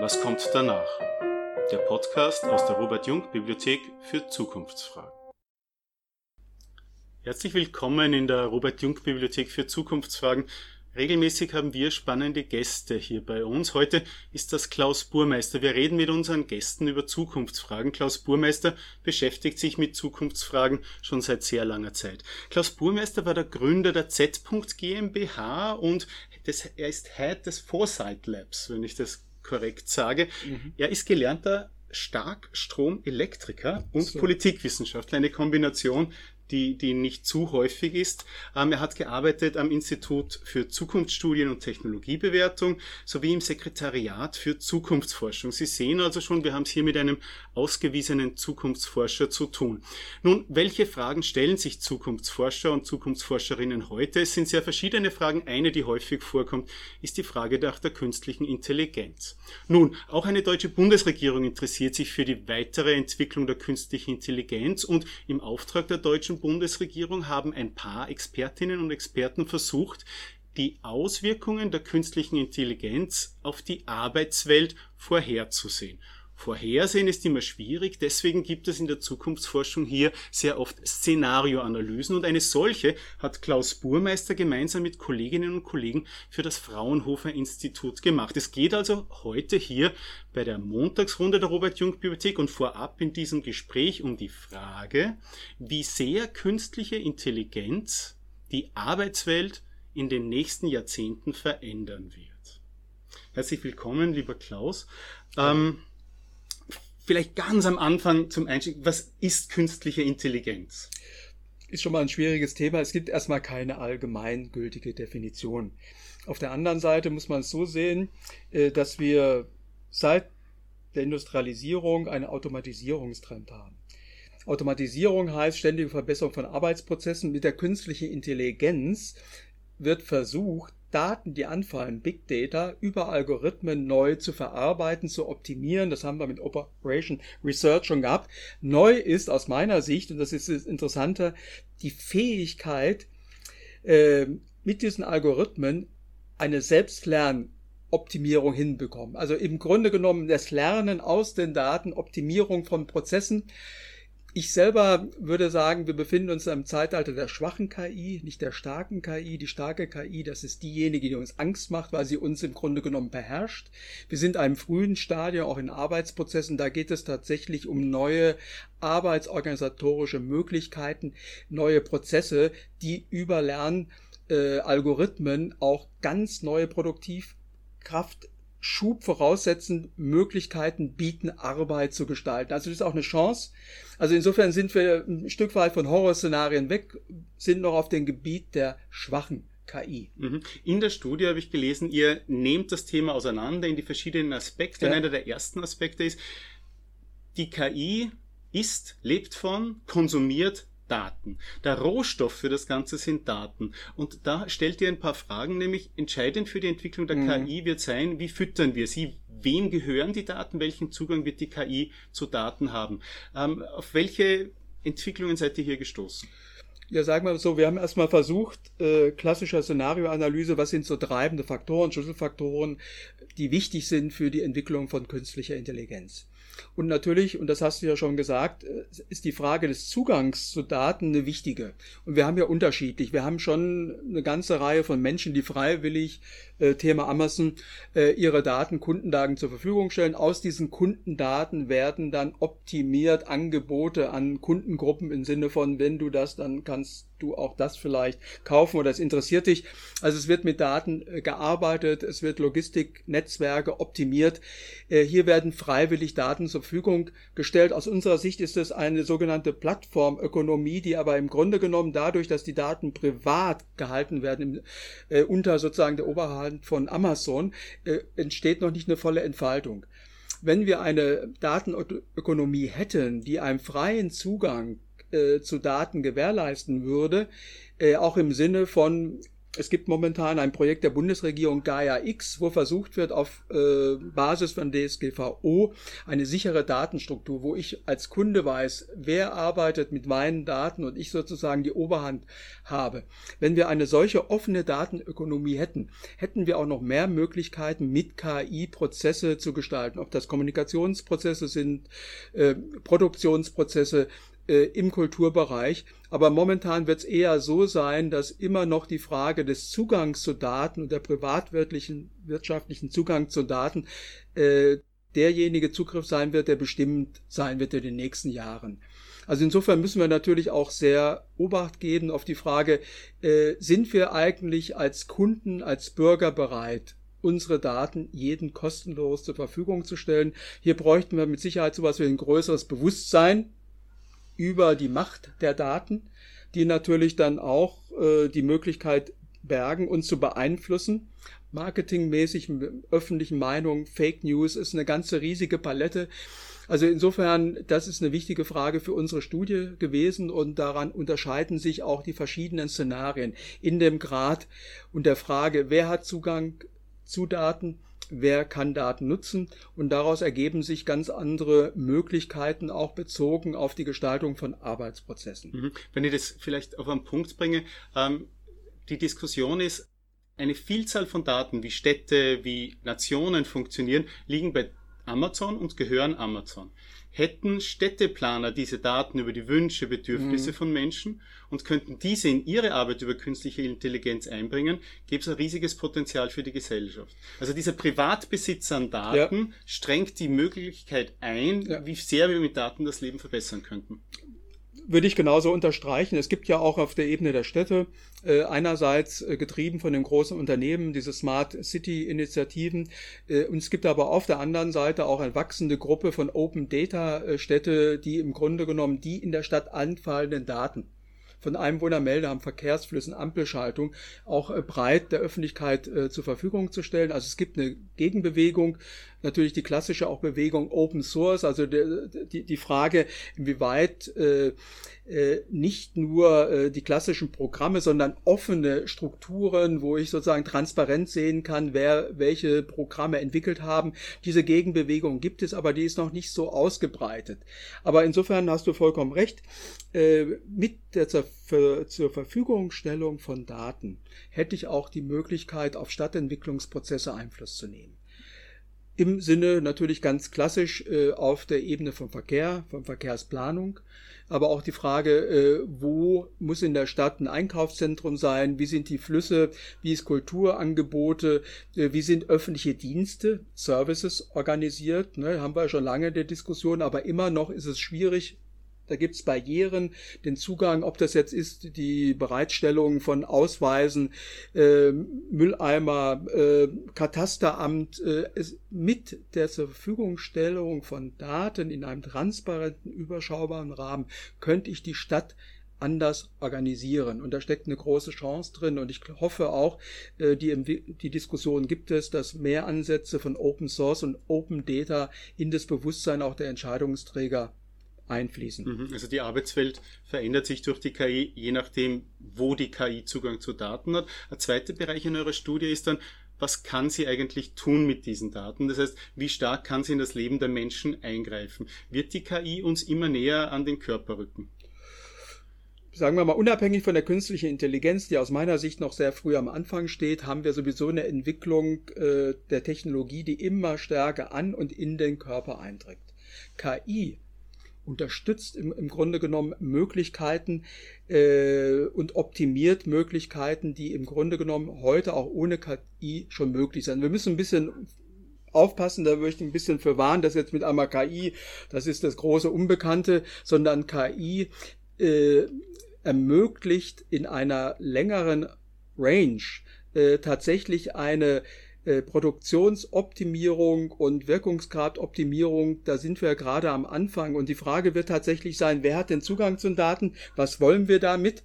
Was kommt danach? Der Podcast aus der Robert Jung Bibliothek für Zukunftsfragen. Herzlich willkommen in der Robert Jung Bibliothek für Zukunftsfragen. Regelmäßig haben wir spannende Gäste hier bei uns. Heute ist das Klaus Burmeister. Wir reden mit unseren Gästen über Zukunftsfragen. Klaus Burmeister beschäftigt sich mit Zukunftsfragen schon seit sehr langer Zeit. Klaus Burmeister war der Gründer der Z. GmbH und das, er ist Head des Foresight Labs, wenn ich das korrekt sage. Mhm. Er ist gelernter Starkstromelektriker und so. Politikwissenschaftler, eine Kombination, die, die nicht zu häufig ist. Ähm, er hat gearbeitet am Institut für Zukunftsstudien und Technologiebewertung sowie im Sekretariat für Zukunftsforschung. Sie sehen also schon, wir haben es hier mit einem ausgewiesenen Zukunftsforscher zu tun. Nun, welche Fragen stellen sich Zukunftsforscher und Zukunftsforscherinnen heute? Es sind sehr verschiedene Fragen. Eine, die häufig vorkommt, ist die Frage nach der künstlichen Intelligenz. Nun, auch eine deutsche Bundesregierung interessiert sich für die weitere Entwicklung der künstlichen Intelligenz und im Auftrag der deutschen Bundesregierung haben ein paar Expertinnen und Experten versucht, die Auswirkungen der künstlichen Intelligenz auf die Arbeitswelt vorherzusehen. Vorhersehen ist immer schwierig, deswegen gibt es in der Zukunftsforschung hier sehr oft Szenarioanalysen und eine solche hat Klaus Burmeister gemeinsam mit Kolleginnen und Kollegen für das Fraunhofer Institut gemacht. Es geht also heute hier bei der Montagsrunde der Robert Jung Bibliothek und vorab in diesem Gespräch um die Frage, wie sehr künstliche Intelligenz die Arbeitswelt in den nächsten Jahrzehnten verändern wird. Herzlich willkommen, lieber Klaus. Ähm, vielleicht ganz am Anfang zum Einstieg, was ist künstliche Intelligenz? Ist schon mal ein schwieriges Thema. Es gibt erstmal keine allgemeingültige Definition. Auf der anderen Seite muss man es so sehen, äh, dass wir seit der Industrialisierung einen Automatisierungstrend haben. Automatisierung heißt ständige Verbesserung von Arbeitsprozessen. Mit der künstlichen Intelligenz wird versucht, Daten, die anfallen, Big Data, über Algorithmen neu zu verarbeiten, zu optimieren. Das haben wir mit Operation Research schon gehabt. Neu ist aus meiner Sicht, und das ist das Interessante, die Fähigkeit, äh, mit diesen Algorithmen eine Selbstlernoptimierung hinbekommen. Also im Grunde genommen das Lernen aus den Daten, Optimierung von Prozessen. Ich selber würde sagen, wir befinden uns im Zeitalter der schwachen KI, nicht der starken KI. Die starke KI, das ist diejenige, die uns Angst macht, weil sie uns im Grunde genommen beherrscht. Wir sind einem frühen Stadium, auch in Arbeitsprozessen. Da geht es tatsächlich um neue arbeitsorganisatorische Möglichkeiten, neue Prozesse, die über Lernalgorithmen äh, auch ganz neue Produktivkraft Schub voraussetzen, Möglichkeiten bieten, Arbeit zu gestalten. Also das ist auch eine Chance. Also insofern sind wir ein Stück weit von Horrorszenarien weg, sind noch auf dem Gebiet der schwachen KI. Mhm. In der Studie habe ich gelesen, ihr nehmt das Thema auseinander in die verschiedenen Aspekte. Ja. Einer der ersten Aspekte ist, die KI ist, lebt von, konsumiert Daten. Der Rohstoff für das Ganze sind Daten. Und da stellt ihr ein paar Fragen, nämlich entscheidend für die Entwicklung der mhm. KI wird sein, wie füttern wir sie? Wem gehören die Daten? Welchen Zugang wird die KI zu Daten haben? Ähm, auf welche Entwicklungen seid ihr hier gestoßen? Ja, sagen wir so, wir haben erstmal versucht, äh, klassischer Szenarioanalyse, was sind so treibende Faktoren, Schlüsselfaktoren, die wichtig sind für die Entwicklung von künstlicher Intelligenz. Und natürlich, und das hast du ja schon gesagt, äh, ist die Frage des Zugangs zu Daten eine wichtige. Und wir haben ja unterschiedlich. Wir haben schon eine ganze Reihe von Menschen, die freiwillig äh, Thema Amazon äh, ihre Daten, Kundendaten zur Verfügung stellen. Aus diesen Kundendaten werden dann optimiert Angebote an Kundengruppen im Sinne von, wenn du das, dann kannst du auch das vielleicht kaufen oder es interessiert dich. Also es wird mit Daten äh, gearbeitet, es wird Logistiknetzwerke optimiert. Äh, hier werden freiwillig Daten zur Verfügung gestellt. Aus unserer Sicht ist es eine sogenannte Plattformökonomie, die aber im Grunde genommen dadurch, dass die Daten privat gehalten werden, äh, unter sozusagen der Oberhand von Amazon, entsteht noch nicht eine volle Entfaltung wenn wir eine Datenökonomie hätten, die einen freien Zugang äh, zu Daten gewährleisten würde, äh, auch im Sinne von Es gibt momentan ein Projekt der Bundesregierung Gaia X, wo versucht wird, auf äh, Basis von DSGVO eine sichere Datenstruktur, wo ich als Kunde weiß, wer arbeitet mit meinen Daten und ich sozusagen die Oberhand habe. Wenn wir eine solche offene Datenökonomie hätten, hätten wir auch noch mehr Möglichkeiten, mit KI Prozesse zu gestalten, ob das Kommunikationsprozesse sind, äh, Produktionsprozesse, äh, im Kulturbereich. Aber momentan wird es eher so sein, dass immer noch die Frage des Zugangs zu Daten und der privatwirtlichen wirtschaftlichen Zugang zu Daten äh, derjenige Zugriff sein wird, der bestimmt sein wird in den nächsten Jahren. Also insofern müssen wir natürlich auch sehr Obacht geben auf die Frage, äh, sind wir eigentlich als Kunden, als Bürger bereit, unsere Daten jeden kostenlos zur Verfügung zu stellen. Hier bräuchten wir mit Sicherheit sowas wie ein größeres Bewusstsein über die Macht der Daten, die natürlich dann auch äh, die Möglichkeit bergen, uns zu beeinflussen. Marketingmäßig, öffentlichen Meinung, Fake News ist eine ganze riesige Palette. Also insofern, das ist eine wichtige Frage für unsere Studie gewesen und daran unterscheiden sich auch die verschiedenen Szenarien in dem Grad und der Frage, wer hat Zugang zu Daten, wer kann Daten nutzen und daraus ergeben sich ganz andere Möglichkeiten auch bezogen auf die Gestaltung von Arbeitsprozessen. Mhm. Wenn ich das vielleicht auf einen Punkt bringe, ähm, die Diskussion ist, eine Vielzahl von Daten, wie Städte, wie Nationen funktionieren, liegen bei Amazon und gehören Amazon. Hätten Städteplaner diese Daten über die Wünsche, Bedürfnisse mhm. von Menschen und könnten diese in ihre Arbeit über künstliche Intelligenz einbringen, gäbe es ein riesiges Potenzial für die Gesellschaft. Also dieser Privatbesitz an Daten ja. strengt die Möglichkeit ein, ja. wie sehr wir mit Daten das Leben verbessern könnten würde ich genauso unterstreichen. Es gibt ja auch auf der Ebene der Städte äh, einerseits äh, getrieben von den großen Unternehmen diese Smart City Initiativen äh, und es gibt aber auf der anderen Seite auch eine wachsende Gruppe von Open Data äh, Städte, die im Grunde genommen die in der Stadt anfallenden Daten von Einwohnermeldeamt, Verkehrsflüssen, Ampelschaltung auch äh, breit der Öffentlichkeit äh, zur Verfügung zu stellen. Also es gibt eine Gegenbewegung, natürlich die klassische auch Bewegung Open Source, also die, die Frage, inwieweit äh, äh, nicht nur äh, die klassischen Programme, sondern offene Strukturen, wo ich sozusagen transparent sehen kann, wer welche Programme entwickelt haben. Diese Gegenbewegung gibt es, aber die ist noch nicht so ausgebreitet. Aber insofern hast du vollkommen recht. Äh, mit der zur, zur Verfügungstellung von Daten hätte ich auch die Möglichkeit, auf Stadtentwicklungsprozesse Einfluss zu nehmen im Sinne natürlich ganz klassisch äh, auf der Ebene vom Verkehr, von Verkehrsplanung, aber auch die Frage, äh, wo muss in der Stadt ein Einkaufszentrum sein, wie sind die Flüsse, wie ist Kulturangebote, äh, wie sind öffentliche Dienste, Services organisiert, ne, haben wir schon lange der Diskussion, aber immer noch ist es schwierig, da gibt's Barrieren, den Zugang, ob das jetzt ist, die Bereitstellung von Ausweisen, äh, Mülleimer, äh, Katasteramt, äh, mit der zur Verfügungstellung von Daten in einem transparenten, überschaubaren Rahmen könnte ich die Stadt anders organisieren. Und da steckt eine große Chance drin. Und ich hoffe auch, äh, die, die Diskussion gibt es, dass mehr Ansätze von Open Source und Open Data in das Bewusstsein auch der Entscheidungsträger einfließen. Mhm. Also die Arbeitswelt verändert sich durch die KI, je nachdem, wo die KI Zugang zu Daten hat. Ein zweiter Bereich in eurer Studie ist dann, was kann sie eigentlich tun mit diesen Daten? Das heißt, wie stark kann sie in das Leben der Menschen eingreifen? Wird die KI uns immer näher an den Körper rücken? sagen wir mal, unabhängig von der künstlichen Intelligenz, die aus meiner Sicht noch sehr früh am Anfang steht, haben wir sowieso eine Entwicklung äh, der Technologie, die immer stärker an und in den Körper eindringt. KI unterstützt im, im Grunde genommen Möglichkeiten äh, und optimiert Möglichkeiten, die im Grunde genommen heute auch ohne KI schon möglich sind. Wir müssen ein bisschen aufpassen, da möchte ich ein bisschen für warnen, dass jetzt mit einmal KI, das ist das große Unbekannte, sondern KI äh, ermöglicht in einer längeren Range äh, tatsächlich eine äh, Produktionsoptimierung und Wirkungsgradoptimierung, da sind wir gerade am Anfang. Und die Frage wird tatsächlich sein, wer hat den Zugang zu den Daten? Was wollen wir damit?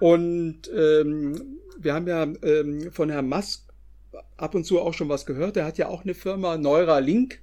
Und ähm, wir haben ja ähm, von Herrn Musk ab und zu auch schon was gehört. Er hat ja auch eine Firma Neuralink.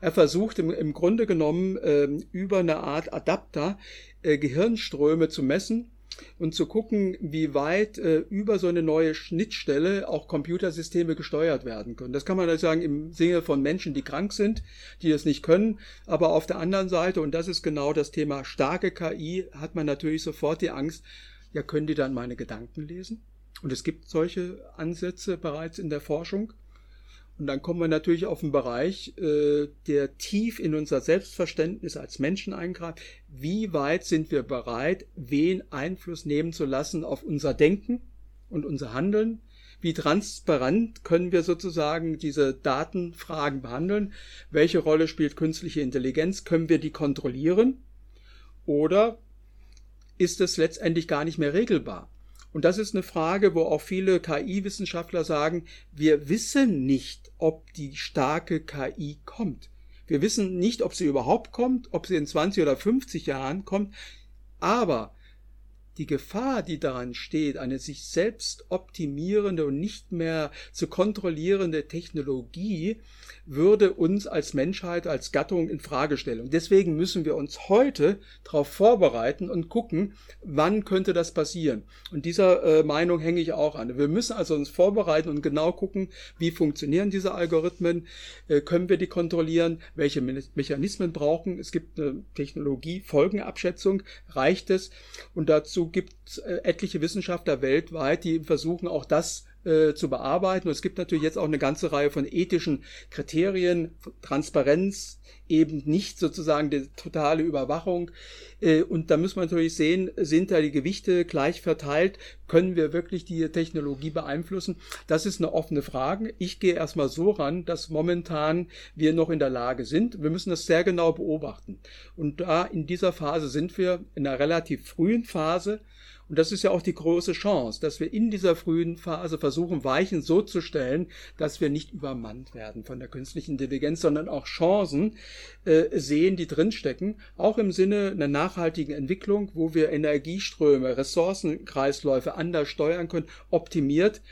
Er versucht im, im Grunde genommen ähm, über eine Art Adapter äh, Gehirnströme zu messen und zu gucken, wie weit äh, über so eine neue Schnittstelle auch Computersysteme gesteuert werden können. Das kann man also sagen im Sinne von Menschen, die krank sind, die es nicht können. Aber auf der anderen Seite, und das ist genau das Thema starke KI, hat man natürlich sofort die Angst, ja, können die dann meine Gedanken lesen? Und es gibt solche Ansätze bereits in der Forschung. Und dann kommen wir natürlich auf einen Bereich, äh, der tief in unser Selbstverständnis als Menschen eingreift. Wie weit sind wir bereit, wen Einfluss nehmen zu lassen auf unser Denken und unser Handeln? Wie transparent können wir sozusagen diese Datenfragen behandeln? Welche Rolle spielt künstliche Intelligenz? Können wir die kontrollieren? Oder ist es letztendlich gar nicht mehr regelbar? Und das ist eine Frage, wo auch viele KI-Wissenschaftler sagen, wir wissen nicht, ob die starke KI kommt. Wir wissen nicht, ob sie überhaupt kommt, ob sie in 20 oder 50 Jahren kommt, aber die Gefahr, die daran steht, eine sich selbst optimierende und nicht mehr zu kontrollierende Technologie, würde uns als Menschheit, als Gattung in Frage stellen. Und deswegen müssen wir uns heute darauf vorbereiten und gucken, wann könnte das passieren. Und dieser äh, Meinung hänge ich auch an. Wir müssen also uns vorbereiten und genau gucken, wie funktionieren diese Algorithmen, äh, können wir die kontrollieren, welche Me Mechanismen brauchen. Es gibt eine Technologie-Folgenabschätzung, reicht es? Und dazu gibt es äh, etliche Wissenschaftler weltweit, die versuchen auch das äh, zu bearbeiten. Und es gibt natürlich jetzt auch eine ganze Reihe von ethischen Kriterien, Transparenz, eben nicht sozusagen die totale Überwachung. Äh, und da muss man natürlich sehen, sind da die Gewichte gleich verteilt? Können wir wirklich die Technologie beeinflussen? Das ist eine offene Frage. Ich gehe erstmal so ran, dass momentan wir noch in der Lage sind. Wir müssen das sehr genau beobachten. Und da in dieser Phase sind wir in einer relativ frühen Phase. Und das ist ja auch die große Chance, dass wir in dieser frühen Phase versuchen, Weichen so zu stellen, dass wir nicht übermannt werden von der künstlichen Intelligenz, sondern auch Chancen äh, sehen, die drinstecken, auch im Sinne einer nachhaltigen Entwicklung, wo wir Energieströme, Ressourcenkreisläufe anders steuern können, optimiert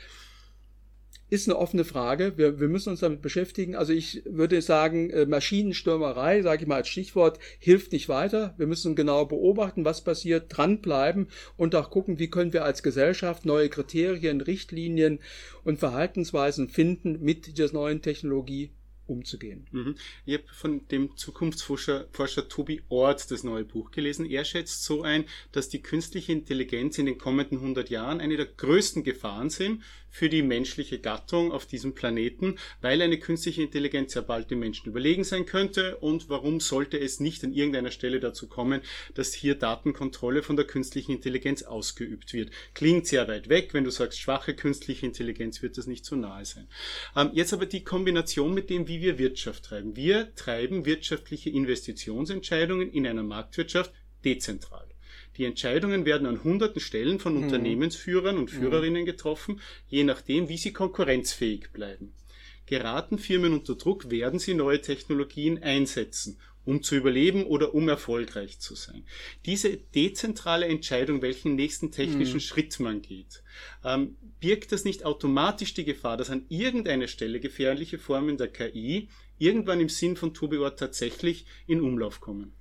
ist eine offene Frage. Wir, wir müssen uns damit beschäftigen. Also ich würde sagen, äh, Maschinenstürmerei, sage ich mal als Stichwort, hilft nicht weiter. Wir müssen genau beobachten, was passiert, dranbleiben und auch gucken, wie können wir als Gesellschaft neue Kriterien, Richtlinien und Verhaltensweisen finden mit dieser neuen Technologie umzugehen. Mhm. Ich habe von dem Zukunftsforscher Forscher Tobi Ort das neue Buch gelesen. Er schätzt so ein, dass die künstliche Intelligenz in den kommenden 100 Jahren eine der größten Gefahren sind für die menschliche Gattung auf diesem Planeten, weil eine künstliche Intelligenz ja bald den Menschen überlegen sein könnte und warum sollte es nicht an irgendeiner Stelle dazu kommen, dass hier Datenkontrolle von der künstlichen Intelligenz ausgeübt wird. Klingt sehr weit weg, wenn du sagst, schwache künstliche Intelligenz wird das nicht so nahe sein. Ähm, jetzt aber die Kombination mit dem, wie wir Wirtschaft treiben. Wir treiben wirtschaftliche Investitionsentscheidungen in einer Marktwirtschaft dezentral. Die Entscheidungen werden an hunderten Stellen von mhm. Unternehmensführern und mhm. Führerinnen getroffen, je nachdem, wie sie konkurrenzfähig bleiben. Geraten Firmen unter Druck, werden sie neue Technologien einsetzen, um zu überleben oder um erfolgreich zu sein. Diese dezentrale Entscheidung, welchen nächsten technischen mhm. Schritt man geht, ähm, birgt das nicht automatisch die Gefahr, dass an irgendeiner Stelle gefährliche Formen der KI irgendwann im Sinn von Tobior tatsächlich in Umlauf kommen?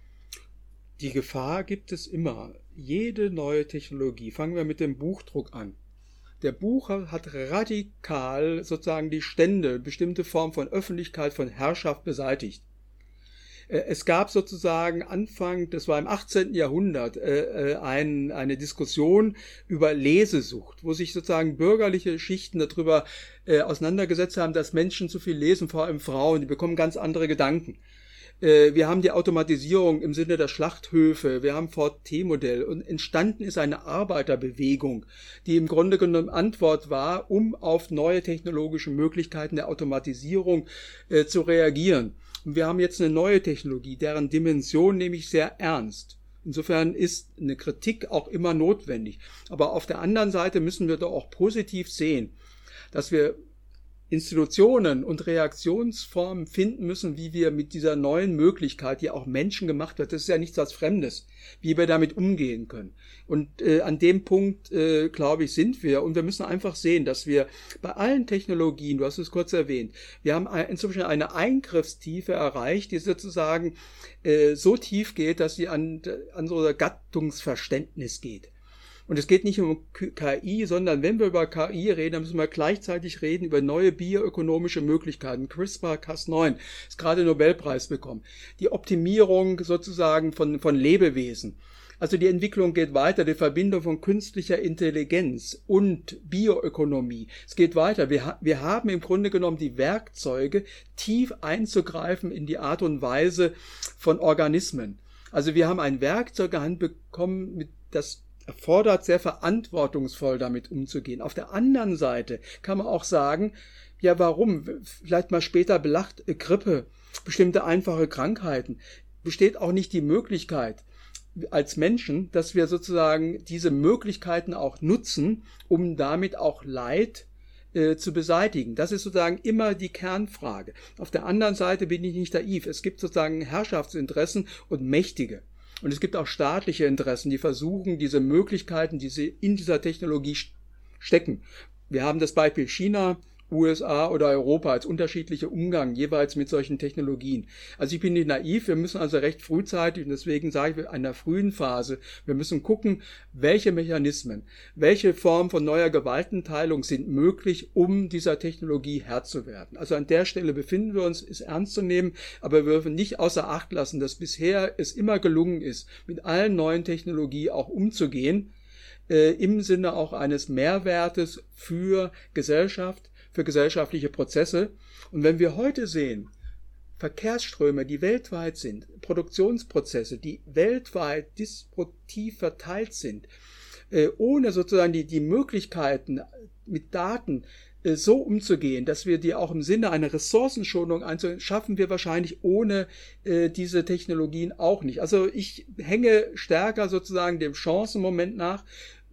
Die Gefahr gibt es immer jede neue Technologie, fangen wir mit dem Buchdruck an. Der Bucher hat radikal sozusagen die Stände, bestimmte Form von Öffentlichkeit, von Herrschaft beseitigt. Äh, es gab sozusagen Anfang, das war im 18. Jahrhundert, äh, äh, ein, eine Diskussion über Lesesucht, wo sich sozusagen bürgerliche Schichten darüber auseinandergesetzt haben, dass Menschen zu viel lesen, vor allem Frauen, die bekommen ganz andere Gedanken. Äh, wir haben die Automatisierung im Sinne der Schlachthöfe, wir haben Ford T-Modell und entstanden ist eine Arbeiterbewegung, die im Grunde genommen Antwort war, um auf neue technologische Möglichkeiten der Automatisierung äh, zu reagieren. Und wir haben jetzt eine neue Technologie, deren Dimension nehme ich sehr ernst. Insofern ist eine Kritik auch immer notwendig. Aber auf der anderen Seite müssen wir doch auch positiv sehen, dass wir Institutionen und Reaktionsformen finden müssen, wie wir mit dieser neuen Möglichkeit, die auch Menschen gemacht wird, das ist ja nichts als Fremdes, wie wir damit umgehen können. Und äh, an dem Punkt, äh, glaube ich, sind wir. Und wir müssen einfach sehen, dass wir bei allen Technologien, du hast es kurz erwähnt, wir haben inzwischen eine Eingriffstiefe erreicht, die sozusagen äh, so tief geht, dass sie an, an so Gattungsverständnis geht. Und es geht nicht um KI, sondern wenn wir über KI reden, dann müssen wir gleichzeitig reden über neue bioökonomische Möglichkeiten. CRISPR-Cas9 ist gerade Nobelpreis bekommen. Die Optimierung sozusagen von, von Lebewesen. Also die Entwicklung geht weiter, die Verbindung von künstlicher Intelligenz und Bioökonomie. Es geht weiter. Wir, wir haben im Grunde genommen die Werkzeuge, tief einzugreifen in die Art und Weise von Organismen. Also wir haben ein Werkzeug Hand bekommen, mit das erfordert sehr verantwortungsvoll damit umzugehen. Auf der anderen Seite kann man auch sagen, ja, warum? Vielleicht mal später belacht, äh, Grippe, bestimmte einfache Krankheiten. Besteht auch nicht die Möglichkeit, als Menschen, dass wir sozusagen diese Möglichkeiten auch nutzen, um damit auch Leid äh, zu beseitigen. Das ist sozusagen immer die Kernfrage. Auf der anderen Seite bin ich nicht naiv. Es gibt sozusagen Herrschaftsinteressen und Mächtige. Und es gibt auch staatliche Interessen, die versuchen, diese Möglichkeiten, die sie in dieser Technologie stecken. Wir haben das Beispiel China, USA oder Europa als unterschiedliche Umgang jeweils mit solchen Technologien. Also ich bin nicht naiv, wir müssen also recht frühzeitig, und deswegen sage ich in einer frühen Phase, wir müssen gucken, welche Mechanismen, welche Form von neuer Gewaltenteilung sind möglich, um dieser Technologie Herr zu werden. Also an der Stelle befinden wir uns, ist ernst zu nehmen, aber wir dürfen nicht außer Acht lassen, dass bisher es immer gelungen ist, mit allen neuen Technologien auch umzugehen, äh, im Sinne auch eines Mehrwertes für Gesellschaft, für gesellschaftliche Prozesse. Und wenn wir heute sehen, Verkehrsströme, die weltweit sind, Produktionsprozesse, die weltweit disruptiv verteilt sind, äh, ohne sozusagen die, die Möglichkeiten mit Daten äh, so umzugehen, dass wir die auch im Sinne einer Ressourcenschonung einzugehen, schaffen wir wahrscheinlich ohne äh, diese Technologien auch nicht. Also ich hänge stärker sozusagen dem Chancenmoment nach,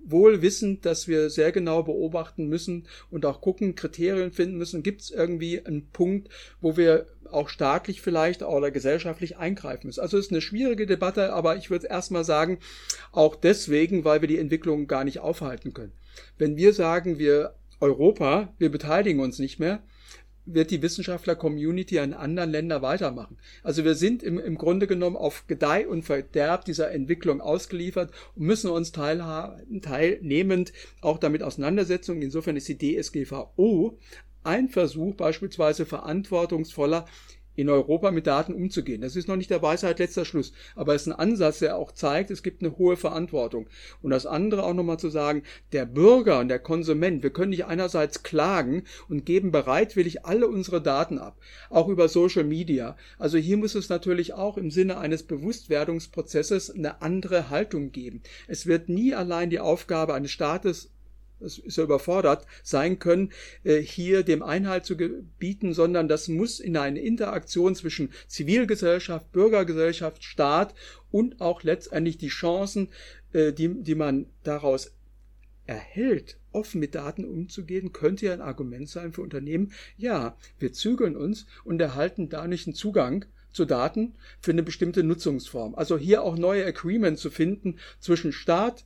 wohl wissend, dass wir sehr genau beobachten müssen und auch gucken, Kriterien finden müssen. Gibt es irgendwie einen Punkt, wo wir auch staatlich vielleicht oder gesellschaftlich eingreifen müssen? Also es ist eine schwierige Debatte, aber ich würde erstmal sagen, auch deswegen, weil wir die Entwicklung gar nicht aufhalten können. Wenn wir sagen, wir Europa, wir beteiligen uns nicht mehr, wird die Wissenschaftler-Community in anderen Ländern weitermachen. Also wir sind im, im Grunde genommen auf Gedeih und Verderb dieser Entwicklung ausgeliefert und müssen uns teilnehmend auch damit auseinandersetzen. Insofern ist die DSGVO ein Versuch, beispielsweise verantwortungsvoller in Europa mit Daten umzugehen. Das ist noch nicht der Weisheit letzter Schluss, aber es ist ein Ansatz, der auch zeigt, es gibt eine hohe Verantwortung. Und das andere auch nochmal zu sagen, der Bürger und der Konsument, wir können nicht einerseits klagen und geben bereitwillig alle unsere Daten ab, auch über Social Media. Also hier muss es natürlich auch im Sinne eines Bewusstwerdungsprozesses eine andere Haltung geben. Es wird nie allein die Aufgabe eines Staates das ist ja überfordert sein können, äh, hier dem Einhalt zu gebieten, sondern das muss in eine Interaktion zwischen Zivilgesellschaft, Bürgergesellschaft, Staat und auch letztendlich die Chancen, äh, die, die man daraus erhält, offen mit Daten umzugehen, könnte ja ein Argument sein für Unternehmen. Ja, wir zügeln uns und erhalten dadurch einen Zugang zu Daten für eine bestimmte Nutzungsform. Also hier auch neue Agreements zu finden zwischen Staat,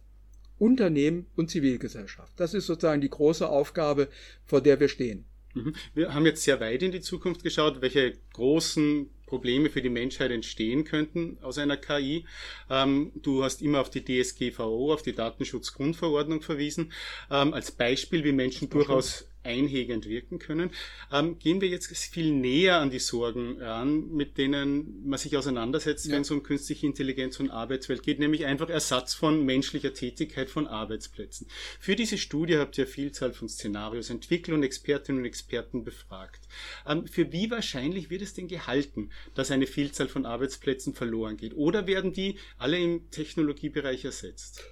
Unternehmen und Zivilgesellschaft. Das ist sozusagen die große Aufgabe, vor der wir stehen. Mhm. Wir haben jetzt sehr weit in die Zukunft geschaut, welche großen Probleme für die Menschheit entstehen könnten aus einer KI. Ähm, du hast immer auf die DSGVO, auf die Datenschutzgrundverordnung verwiesen, ähm, als Beispiel, wie Menschen durchaus einhegend wirken können. Ähm, gehen wir jetzt viel näher an die Sorgen ran, mit denen man sich auseinandersetzt, ja. wenn es um künstliche Intelligenz und Arbeitswelt geht, nämlich einfach Ersatz von menschlicher Tätigkeit von Arbeitsplätzen. Für diese Studie habt ihr Vielzahl von Szenarios entwickelt und Expertinnen und Experten befragt. Ähm, für wie wahrscheinlich wird es denn gehalten, dass eine Vielzahl von Arbeitsplätzen verloren geht? Oder werden die alle im Technologiebereich ersetzt?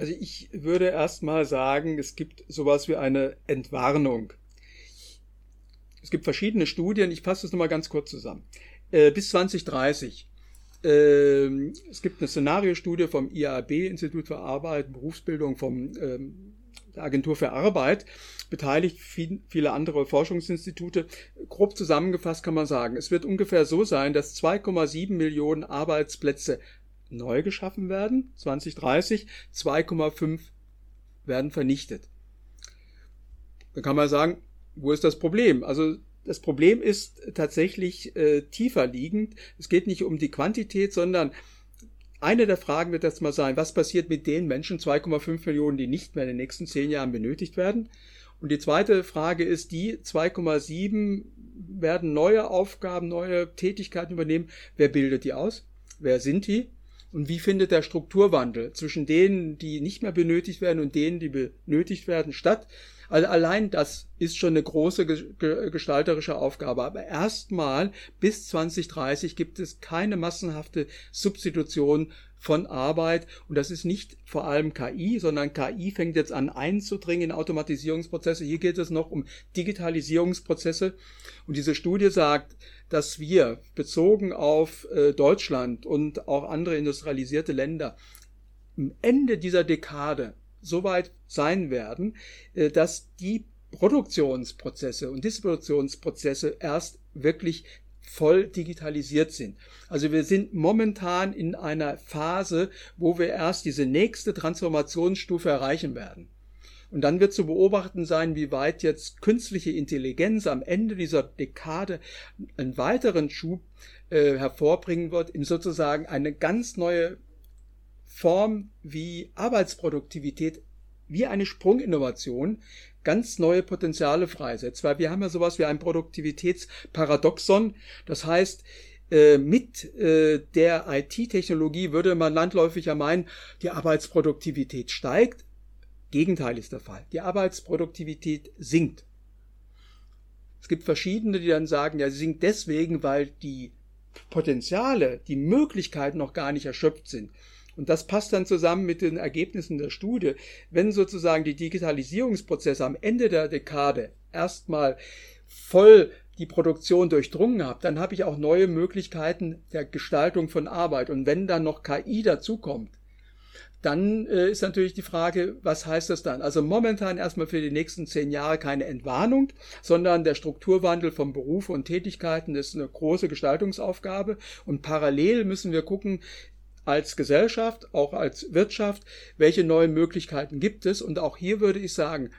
Also ich würde erstmal sagen, es gibt sowas wie eine Entwarnung. Es gibt verschiedene Studien, ich fasse das nochmal ganz kurz zusammen. Äh, bis 2030. Äh, es gibt eine Szenariostudie vom IAB, Institut für Arbeit, und Berufsbildung, vom ähm, der Agentur für Arbeit, beteiligt viel, viele andere Forschungsinstitute. Grob zusammengefasst kann man sagen, es wird ungefähr so sein, dass 2,7 Millionen Arbeitsplätze neu geschaffen werden, 2030, 2,5 werden vernichtet. Dann kann man sagen, wo ist das Problem? Also das Problem ist tatsächlich äh, tiefer liegend. Es geht nicht um die Quantität, sondern eine der Fragen wird jetzt mal sein, was passiert mit den Menschen, 2,5 Millionen, die nicht mehr in den nächsten zehn Jahren benötigt werden? Und die zweite Frage ist die, 2,7 werden neue Aufgaben, neue Tätigkeiten übernehmen. Wer bildet die aus? Wer sind die? Und wie findet der Strukturwandel zwischen denen, die nicht mehr benötigt werden und denen, die benötigt werden, statt? Also allein das ist schon eine große gestalterische Aufgabe. Aber erstmal bis 2030 gibt es keine massenhafte Substitution von Arbeit. Und das ist nicht vor allem KI, sondern KI fängt jetzt an einzudringen in Automatisierungsprozesse. Hier geht es noch um Digitalisierungsprozesse. Und diese Studie sagt, dass wir bezogen auf äh, Deutschland und auch andere industrialisierte Länder am Ende dieser Dekade so weit sein werden, äh, dass die Produktionsprozesse und Distributionsprozesse erst wirklich voll digitalisiert sind. Also wir sind momentan in einer Phase, wo wir erst diese nächste Transformationsstufe erreichen werden. Und dann wird zu beobachten sein, wie weit jetzt künstliche Intelligenz am Ende dieser Dekade einen weiteren Schub äh, hervorbringen wird, in sozusagen eine ganz neue Form wie Arbeitsproduktivität, wie eine Sprunginnovation, ganz neue Potenziale freisetzt. Weil wir haben ja sowas wie ein Produktivitätsparadoxon. Das heißt, äh, mit äh, der IT-Technologie würde man landläufig ja meinen, die Arbeitsproduktivität steigt. Gegenteil ist der Fall. Die Arbeitsproduktivität sinkt. Es gibt verschiedene, die dann sagen, ja, sie sinkt deswegen, weil die Potenziale, die Möglichkeiten noch gar nicht erschöpft sind. Und das passt dann zusammen mit den Ergebnissen der Studie. Wenn sozusagen die Digitalisierungsprozesse am Ende der Dekade erstmal voll die Produktion durchdrungen haben, dann habe ich auch neue Möglichkeiten der Gestaltung von Arbeit. Und wenn dann noch KI dazukommt, dann äh, ist natürlich die Frage, was heißt das dann? Also momentan erstmal für die nächsten zehn Jahre keine Entwarnung, sondern der Strukturwandel von Berufen und Tätigkeiten ist eine große Gestaltungsaufgabe. Und parallel müssen wir gucken, als Gesellschaft, auch als Wirtschaft, welche neuen Möglichkeiten gibt es. Und auch hier würde ich sagen,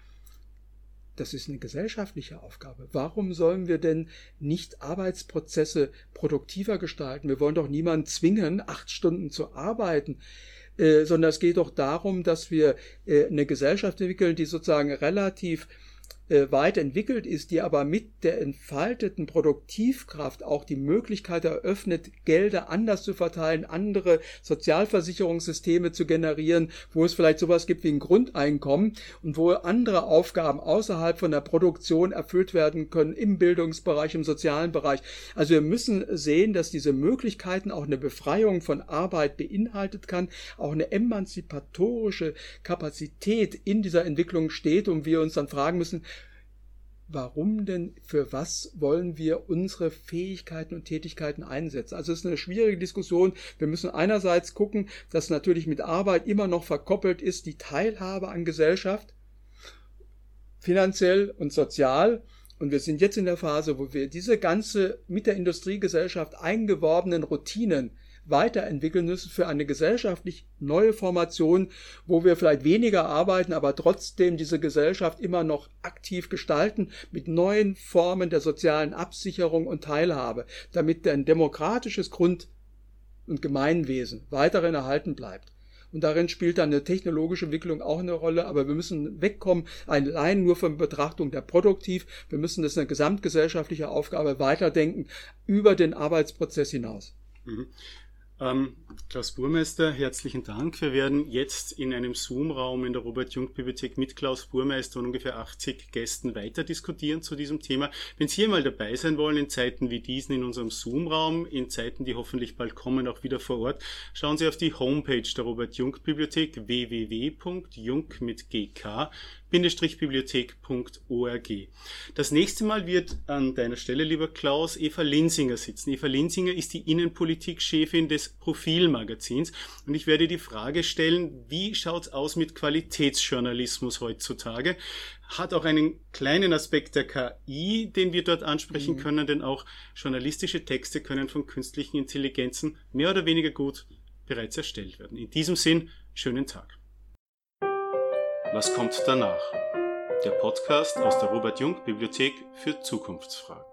das ist eine gesellschaftliche Aufgabe. Warum sollen wir denn nicht Arbeitsprozesse produktiver gestalten? Wir wollen doch niemanden zwingen, acht Stunden zu arbeiten. Äh, sondern es geht doch darum, dass wir äh, eine Gesellschaft entwickeln, die sozusagen relativ äh, weit entwickelt ist, die aber mit der entfalteten Produktivkraft auch die Möglichkeit eröffnet, Gelder anders zu verteilen, andere Sozialversicherungssysteme zu generieren, wo es vielleicht sowas gibt wie ein Grundeinkommen und wo andere Aufgaben außerhalb von der Produktion erfüllt werden können im Bildungsbereich, im sozialen Bereich. Also wir müssen sehen, dass diese Möglichkeiten auch eine Befreiung von Arbeit beinhaltet kann, auch eine emanzipatorische Kapazität in dieser Entwicklung steht und wir uns dann fragen müssen, warum denn, für was wollen wir unsere Fähigkeiten und Tätigkeiten einsetzen? Also es ist eine schwierige Diskussion. Wir müssen einerseits gucken, dass natürlich mit Arbeit immer noch verkoppelt ist die Teilhabe an Gesellschaft, finanziell und sozial. Und wir sind jetzt in der Phase, wo wir diese ganze mit der Industriegesellschaft eingeworbenen Routinen weiterentwickeln müssen für eine gesellschaftlich neue Formation, wo wir vielleicht weniger arbeiten, aber trotzdem diese Gesellschaft immer noch aktiv gestalten mit neuen Formen der sozialen Absicherung und Teilhabe, damit ein demokratisches Grund- und Gemeinwesen weiterhin erhalten bleibt. Und darin spielt dann eine technologische Entwicklung auch eine Rolle, aber wir müssen wegkommen, allein nur von Betrachtung der Produktiv. Wir müssen das eine gesamtgesellschaftliche Aufgabe weiterdenken über den Arbeitsprozess hinaus. Mhm. Ähm, Klaus Burmeister, herzlichen Dank. Wir werden jetzt in einem Zoom-Raum in der Robert-Jung-Bibliothek mit Klaus Burmeister und ungefähr 80 Gästen weiter diskutieren zu diesem Thema. Wenn Sie einmal dabei sein wollen in Zeiten wie diesen in unserem Zoom-Raum, in Zeiten, die hoffentlich bald kommen, auch wieder vor Ort, schauen Sie auf die Homepage der Robert-Jung-Bibliothek www.jung mit gk bibliothek.org. Das nächste Mal wird an deiner Stelle, lieber Klaus, Eva Linsinger sitzen. Eva Linsinger ist die Innenpolitik-Chefin des Profilmagazins und ich werde die Frage stellen, wie schaut's aus mit Qualitätsjournalismus heutzutage? Hat auch einen kleinen Aspekt der KI, den wir dort ansprechen mhm. können, denn auch journalistische Texte können von künstlichen Intelligenzen mehr oder weniger gut bereits erstellt werden. In diesem Sinn, schönen Tag. Was kommt danach? Der Podcast aus der Robert Jung Bibliothek für Zukunftsfragen.